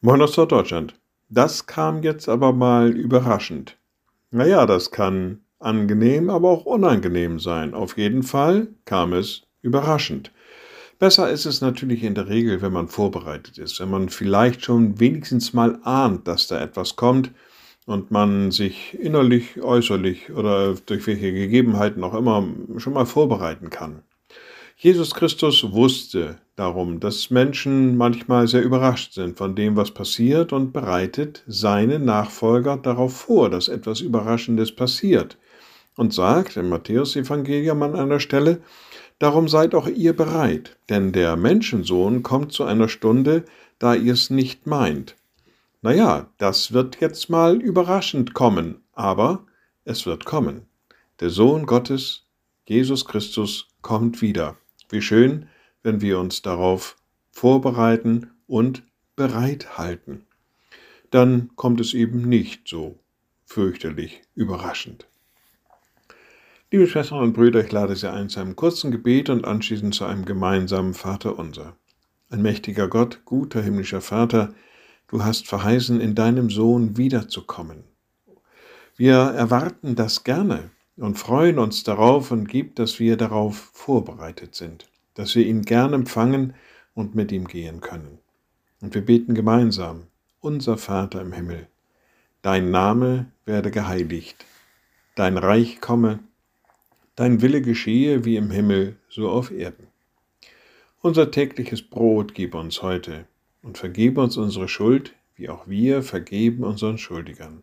Moin aus Deutschland. Das kam jetzt aber mal überraschend. Naja, das kann angenehm, aber auch unangenehm sein. Auf jeden Fall kam es überraschend. Besser ist es natürlich in der Regel, wenn man vorbereitet ist, wenn man vielleicht schon wenigstens mal ahnt, dass da etwas kommt und man sich innerlich, äußerlich oder durch welche Gegebenheiten auch immer schon mal vorbereiten kann. Jesus Christus wusste darum, dass Menschen manchmal sehr überrascht sind von dem, was passiert und bereitet seine Nachfolger darauf vor, dass etwas Überraschendes passiert und sagt im Matthäusevangelium an einer Stelle, Darum seid auch ihr bereit, denn der Menschensohn kommt zu einer Stunde, da ihr es nicht meint. Naja, das wird jetzt mal überraschend kommen, aber es wird kommen. Der Sohn Gottes, Jesus Christus, kommt wieder. Wie schön, wenn wir uns darauf vorbereiten und bereithalten. Dann kommt es eben nicht so fürchterlich überraschend. Liebe Schwestern und Brüder, ich lade Sie ein zu einem kurzen Gebet und anschließend zu einem gemeinsamen Vaterunser. Ein mächtiger Gott, guter himmlischer Vater, du hast verheißen, in deinem Sohn wiederzukommen. Wir erwarten das gerne, und freuen uns darauf und gibt, dass wir darauf vorbereitet sind, dass wir ihn gern empfangen und mit ihm gehen können. Und wir beten gemeinsam, unser Vater im Himmel, dein Name werde geheiligt, dein Reich komme, dein Wille geschehe wie im Himmel, so auf Erden. Unser tägliches Brot gib uns heute und vergebe uns unsere Schuld, wie auch wir vergeben unseren Schuldigern